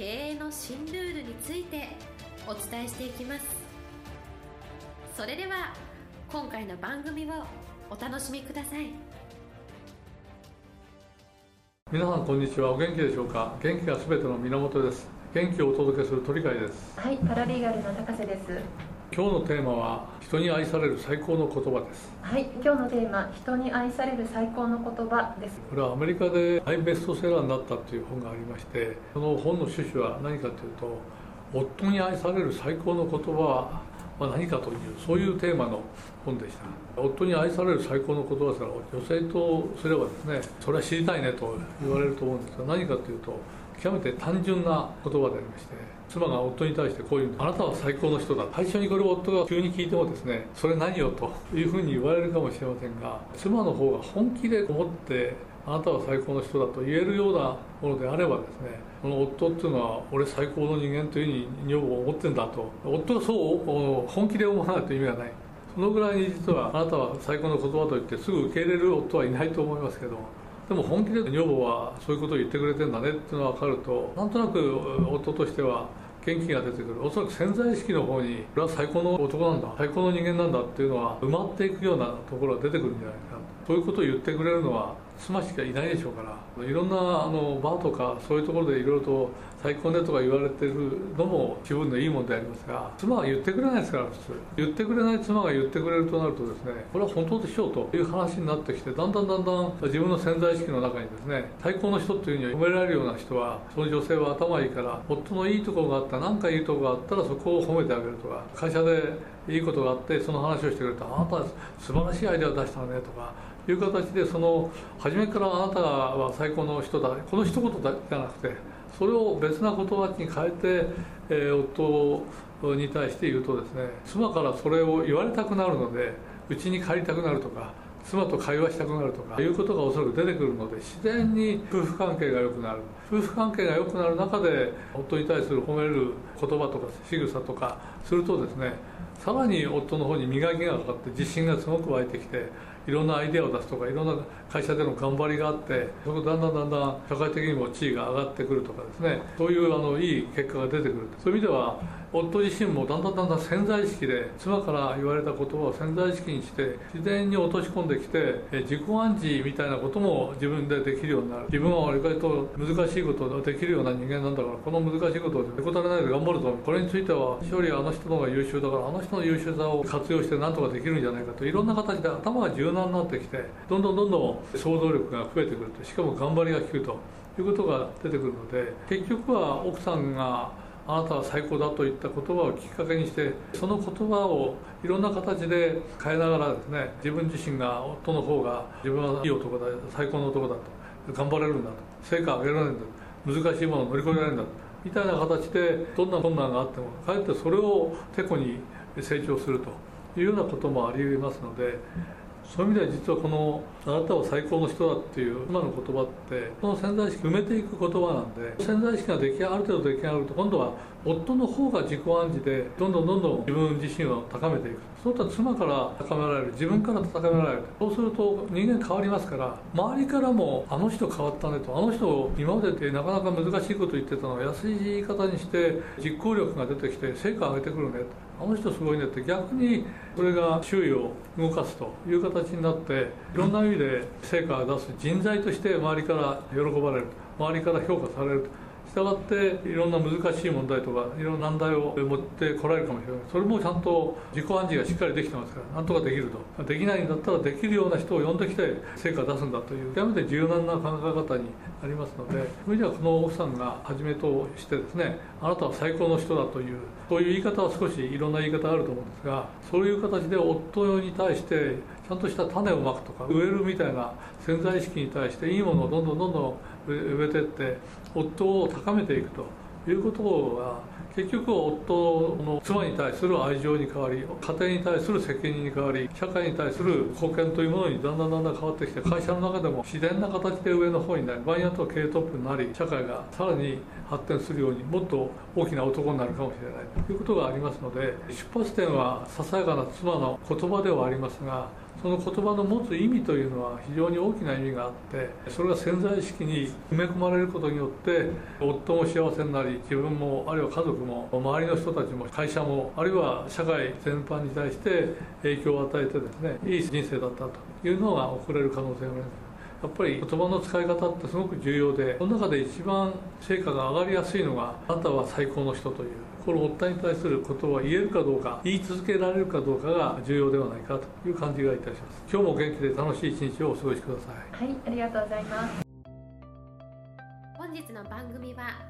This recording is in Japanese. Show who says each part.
Speaker 1: 経営の新ルールについてお伝えしていきます。それでは今回の番組をお楽しみください。
Speaker 2: 皆さんこんにちは。お元気でしょうか？元気がすべての源です。元気をお届けする鳥飼です。
Speaker 3: はいパラリーガルの高瀬です
Speaker 2: 今日のテーマは人に愛される最高の言葉です。
Speaker 3: はい今日のテーマ人に愛される最高の言葉です。
Speaker 2: これはアメリカで大ベストセラーになったという本がありましてその本の趣旨は何かというと夫に愛される最高の言葉は何かというそういうテーマの本でした。夫に愛される最高の言葉ですから女性とすればですねそれは知りたいねと言われると思うんですが何かというと極めて単純な言葉でありまして妻が夫に対してこういう。あなたは最高の人だ。最初にこれを夫が急に聞いてもですねそれ何よというふうに言われるかもしれませんが妻の方が本気で思ってあなたは最高の人だと言えるようなものであればですねこの夫っていうのは俺最高の人間というふうに女房は思ってんだと。夫がそう本気で思わないと意味がない。そのぐらいに実はあなたは最高の言葉と言ってすぐ受け入れる夫はいないと思いますけどでも本気で女房はそういうことを言ってくれてんだねっていうのが分かるとなんとなく夫としては元気が出てくる。おそらく潜在意識の方に俺は最高の男なんだ。最高の人間なんだっていうのは埋まっていくようなところが出てくるんじゃないかな。そういうことを言ってくれるのは妻しかいないでしょうからいろんなあのバーとかそういうところでいろいろと最高ねとか言われてるのも気分のいいもんでありますが妻は言ってくれないですから普通。言ってくれない妻が言ってくれるとなるとですねこれは本当でしょうという話になってきてだんだんだんだん自分の潜在意識の中にですね最高の人というふうに褒められるような人はその女性は頭いいから夫のいいところがあった何かいいところがあったらそこを褒めてあげるとか会社でいいことがあってその話をしてくれたあなたは素晴らしいアイデアを出したねとかいう形でその初めからあなたは最高の人だこの一言だけじゃなくてそれを別な言葉に変えて、えー、夫に対して言うとですね妻からそれを言われたくなるのでうちに帰りたくなるとか妻と会話したくなるとかいうことがおそらく出てくるので自然に夫婦関係が良くなる。夫婦関係が良くなる中で夫に対する褒める言葉とか仕草とかするとですねさらに夫の方に磨きがかかって自信がすごく湧いてきていろんなアイデアを出すとかいろんな会社での頑張りがあってそこだんだんだんだん社会的にも地位が上がってくるとかですねそういうあのいい結果が出てくるそういう意味では夫自身もだんだんだんだん潜在意識で妻から言われた言葉を潜在意識にして自然に落とし込んできて自己暗示みたいなことも自分でできるようになる。自分は意外と難しことができるような人間なんだからこの難しいことをへこたれないで頑張るとこれについては勝利はあの人の方が優秀だからあの人の優秀さを活用して何とかできるんじゃないかといろんな形で頭が柔軟になってきてどんどんどんどん想像力が増えてくるとしかも頑張りが効くということが出てくるので結局は奥さんがあなたは最高だといった言葉をきっかけにしてその言葉をいろんな形で変えながらですね自分自身が夫の方が自分はいい男だ最高の男だと頑張れるんだと。成果を上げられるんだ。難しいものを乗り越えられるんだ。みたいな形でどんな困難があってもかえってそれをてこに成長するというようなこともありえますのでそういう意味では実はこの「あなたは最高の人だ」っていう今の言葉ってこの潜在意識埋めていく言葉なんで潜在意識が出来ある程度出来上がると今度は夫の方が自己暗示でどんどんどんどん自分自身を高めていく。そういった妻から高められる自分から高められる。そうすると人間変わりますから周りからもあの人変わったねとあの人今までってなかなか難しいこと言ってたのを優しい言い方にして実行力が出てきて成果を上げてくるねと。あの人すごいねって逆にこれが周囲を動かすという形になっていろんな意味で成果を出す人材として周りから喜ばれる周りから評価されると。したがっていろんな難しい問題とかいろんな難題を持ってこられるかもしれない。それもちゃんと自己暗示がしっかりできてますからなんとかできると。できないんだったらできるような人を呼んできて成果を出すんだという極めて柔軟な考え方になりますのでそれじゃこの奥さんがはじめとしてですねあなたは最高の人だというそういう言い方は少しいろんな言い方あると思うんですがそういう形で夫に対してちゃんとした種をまくとか植えるみたいな潜在意識に対していいものをどんどんどんどん植えていって夫を高めていくと。いうことが結局夫の妻に対する愛情に変わり家庭に対する責任に変わり社会に対する貢献というものにだんだんだんだん変わってきて会社の中でも自然な形で上の方になり場合によっては経営トップになり社会がさらに発展するようにもっと大きな男になるかもしれない。ということがありますので出発点はささやかな妻の言葉ではありますがその言葉の持つ意味というのは非常に大きな意味があってそれが潜在意識に埋め込まれることによって夫も幸せになりり自分もあるいは家族も周りの人たちも会社もあるいは社会全般に対して影響を与えてですねいい人生だったというのが送れる可能性があります。やっぱり言葉の使い方ってすごく重要でその中で一番成果が上がりやすいのがあなたは最高の人というこの夫に対することは言えるかどうか言い続けられるかどうかが重要ではないかという感じがいたします。今日も元気で楽しい一日をお過ごしくだ
Speaker 3: さい。はいありがとうございます。
Speaker 1: 本日の番組は